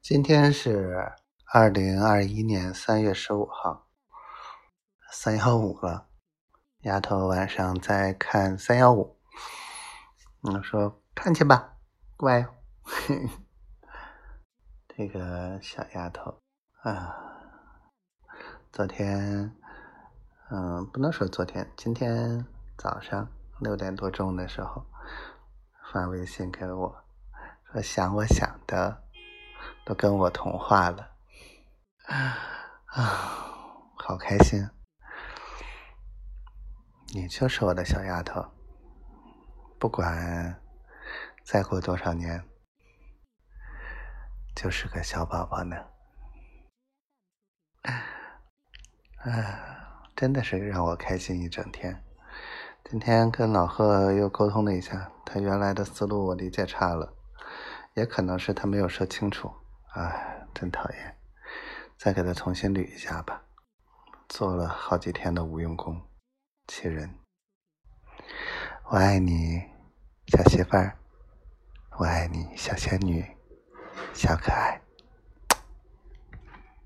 今天是二零二一年三月十五号，三幺五了。丫头晚上在看三幺五，我说看去吧，乖。这个小丫头啊，昨天，嗯，不能说昨天，今天早上六点多钟的时候发微信给我，说想我想的。都跟我同化了，啊，好开心！你就是我的小丫头，不管再过多少年，就是个小宝宝呢。啊，真的是让我开心一整天。今天跟老贺又沟通了一下，他原来的思路我理解差了，也可能是他没有说清楚。哎，真讨厌！再给他重新捋一下吧。做了好几天的无用功，气人。我爱你，小媳妇儿。我爱你，小仙女，小可爱。